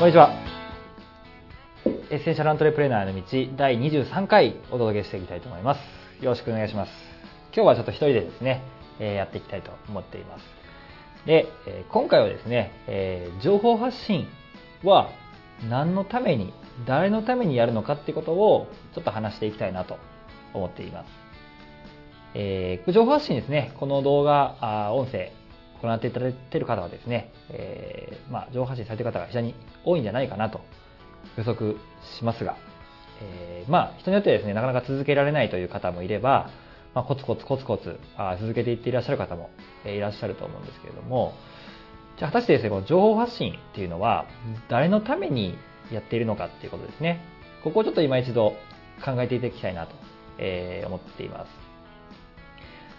こんにちは。エッセンシャルアントレプレーナーの道第23回お届けしていきたいと思います。よろしくお願いします。今日はちょっと一人でですね、えやっていきたいと思っています。で、え今回はですね、え情報発信は何のために、誰のためにやるのかってことをちょっと話していきたいなと思っています。えー情報発信ですね、この動画、あ音声、行っていただいている方はですね、えーまあ、情報発信されている方が非常に多いんじゃないかなと予測しますが、えーまあ、人によってですね、なかなか続けられないという方もいれば、まあ、コツコツコツコツあ続けていっていらっしゃる方も、えーいらっしゃると思うんですけれども、じゃあ果たしてですね、この情報発信っていうのは、誰のためにやっているのかっていうことですね。ここをちょっと今一度考えていただきたいなと、えー思っています。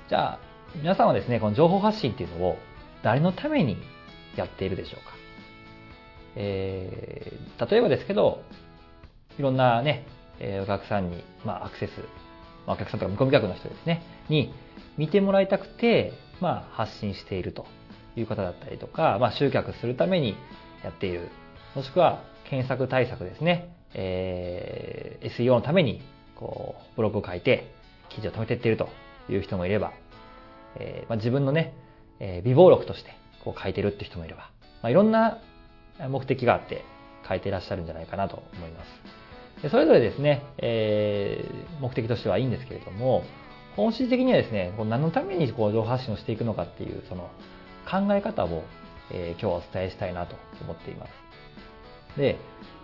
じゃあ、皆さんはですね、この情報発信っていうのを誰のためにやっているでしょうか。えー例えばですけど、いろんなね、えーお客さんに、まあ、アクセス、まあお客さんとか見込み客の人ですね、に見てもらいたくて、まあ、発信しているという方だったりとか、まあ、集客するためにやっている。もしくは、検索対策ですね。えー SEO のために、こう、ブログを書いて、記事を貯めていっているという人もいれば、えーまあ、自分のね、えー美貌録としてこう書いてるって人もいれば、まあ、いろんな目的があって書いていらっしゃるんじゃないかなと思います。でそれぞれですね、えー目的としてはいいんですけれども、本質的にはですね、こう何のためにこう情報発信をしていくのかっていうその考え方を、えー今日はお伝えしたいなと思っています。で、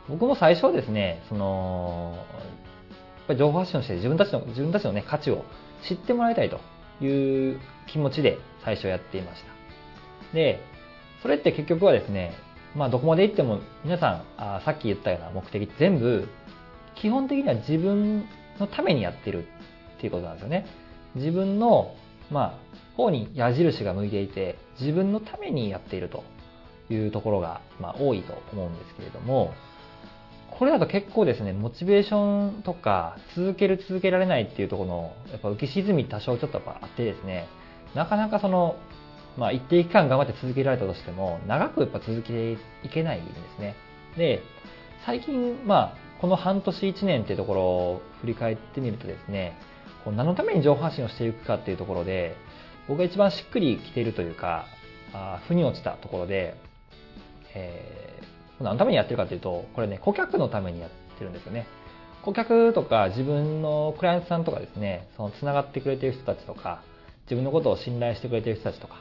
僕も最初はですね、その、やっぱり情報発信をして自分たちの、自分たちのね、価値を知ってもらいたいという気持ちで最初やっていました。で、それって結局はですね、まあどこまで行っても皆さん、あさっき言ったような目的全部、基本的には自分のためにやってるっていうことなんですよね。自分の、まあ、方に矢印が向いていて、自分のためにやっているというところが、まあ多いと思うんですけれども、これだと結構ですね、モチベーションとか、続ける続けられないっていうところの、やっぱ浮き沈み多少ちょっとっあってですね、なかなかその、まあ一定期間頑張って続けられたとしても、長くやっぱ続けていけないんですね。で、最近、まあ、この半年1年っていうところを振り返ってみるとですね、こう何のために情報発信をしていくかっていうところで、僕が一番しっくりきているというか、あ腑に落ちたところで、え何のためにやってるかというと、これね、顧客のためにやってるんですよね。顧客とか自分のクライアントさんとかですね、その繋がってくれてる人たちとか、自分のことを信頼してくれてる人たちとか、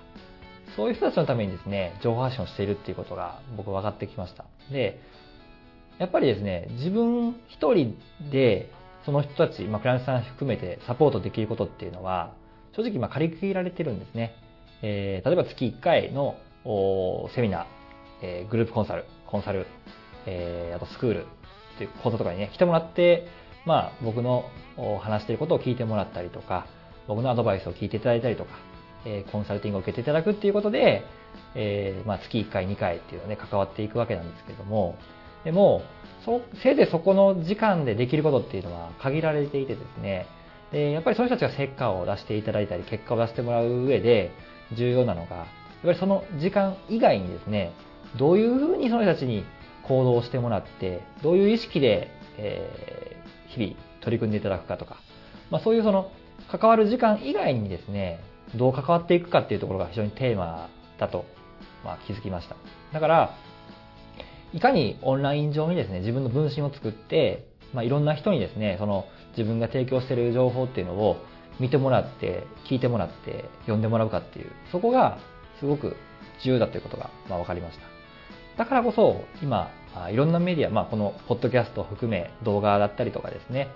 そういう人たちのためにですね、情報発信をしているっていうことが僕分かってきました。で、やっぱりですね、自分一人でその人たち、まあ、クライアントさん含めてサポートできることっていうのは、正直まあ借り切られてるんですね。えー例えば月1回のセミナー、えーグループコンサル、コンサル、えーあとスクールっていう講座とかにね、来てもらって、まあ僕の話していることを聞いてもらったりとか、僕のアドバイスを聞いていただいたりとか、えーコンサルティングを受けていただくっていうことで、えーまあ月1回、2回っていうのね、関わっていくわけなんですけども、でも、そせいぜいそこの時間でできることっていうのは限られていてですね、でやっぱりその人たちが成果を出していただいたり、結果を出してもらう上で重要なのが、やっぱりその時間以外にですね、どういうふうにその人たちに行動してもらって、どういう意識で、えー日々取り組んでいただくかとか、まあ、そういうその関わる時間以外にですね、どう関わっていくかっていうところが非常にテーマだと、まあ、気づきました。だから、いかにオンライン上にですね、自分の分身を作って、まあ、いろんな人にですね、その自分が提供している情報っていうのを見てもらって、聞いてもらって、読んでもらうかっていう、そこがすごく重要だということが、まあ、分かりました。だからこそ、今、いろんなメディア、まあ、このポッドキャストを含め動画だったりとかですね、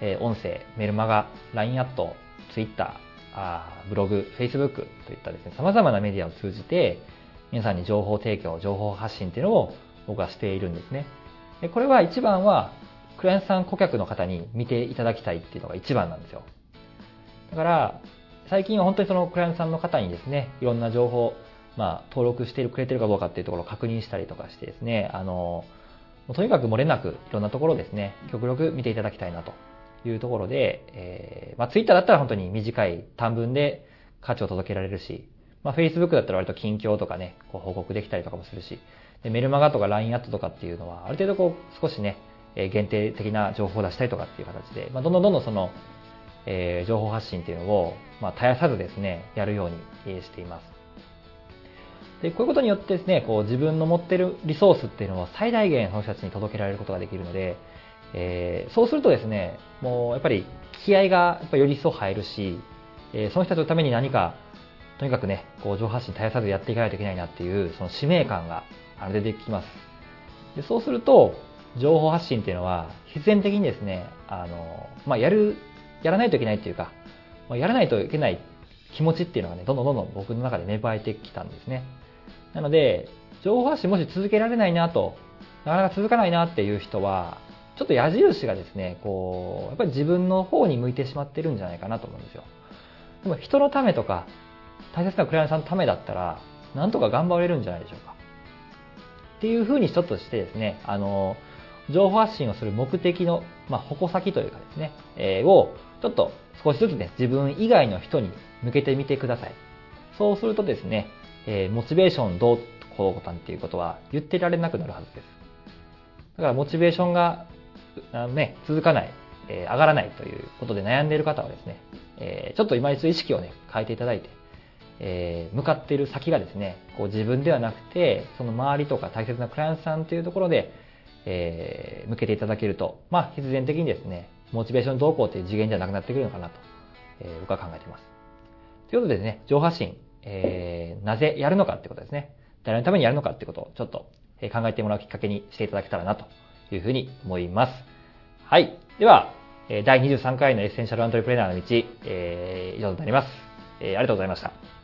え音声、メルマガ、LINE アット、Twitter、あブログ、Facebook といったですね、様々なメディアを通じて、皆さんに情報提供、情報発信っていうのを僕はしているんですね。でこれは一番は、クライアントさん顧客の方に見ていただきたいっていうのが一番なんですよ。だから、最近は本当にそのクライアントさんの方にですね、いろんな情報、まあ、登録してくれてるかどうかっていうところを確認したりとかしてですね、あの、とにかく漏れなくいろんなところですね、極力見ていただきたいなというところで、えーまあ、ツイッターだったら本当に短い短文で価値を届けられるし、まあ、Facebook だったら割と近況とかね、こう報告できたりとかもするし、でメルマガとか LINE アットとかっていうのは、ある程度こう少しね、え限定的な情報を出したりとかっていう形で、まあ、どんどんどんどんその、えー、情報発信っていうのを、まあ、絶やさずですね、やるようにしています。で、こういうことによってですね、こう自分の持ってるリソースっていうのを最大限その人たちに届けられることができるので、えー、そうするとですね、もうやっぱり気合がやっぱより一層入るし、えー、その人たちのために何か、とにかくね、こう情報発信絶やさずやっていかないといけないなっていう、その使命感が出てきます。でそうすると、情報発信っていうのは必然的にですね、あの、まあ、やる、やらないといけないっていうか、まあ、やらないといけない気持ちっていうのがね、どんどんどんどん僕の中で芽生えてきたんですね。なので、情報発信もし続けられないなと、なかなか続かないなっていう人は、ちょっと矢印がですね、こう、やっぱり自分の方に向いてしまってるんじゃないかなと思うんですよ。でも人のためとか、大切なクライアントさんのためだったら、なんとか頑張れるんじゃないでしょうか。っていうふうにちょっとしてですね、あの、情報発信をする目的の、まあ、矛先というかですね、えー、を、ちょっと少しずつね、自分以外の人に向けてみてください。そうするとですね、えー、モチベーションどうこうたんっていうことは言ってられなくなるはずです。だからモチベーションが、ね、続かない、えー、上がらないということで悩んでいる方はですね、えー、ちょっと今一度意識をね、変えていただいて、えー、向かっている先がですね、こう自分ではなくて、その周りとか大切なクライアントさんというところで、えー、向けていただけると、まあ、必然的にですね、モチベーション動向という次元じゃなくなってくるのかなと、えー、僕は考えています。ということでね、上発信、えー、なぜやるのかってことですね。誰のためにやるのかってことをちょっと考えてもらうきっかけにしていただけたらなというふうに思います。はい。では、第23回のエッセンシャルアントレプレーナーの道、えー、以上となります。えー、ありがとうございました。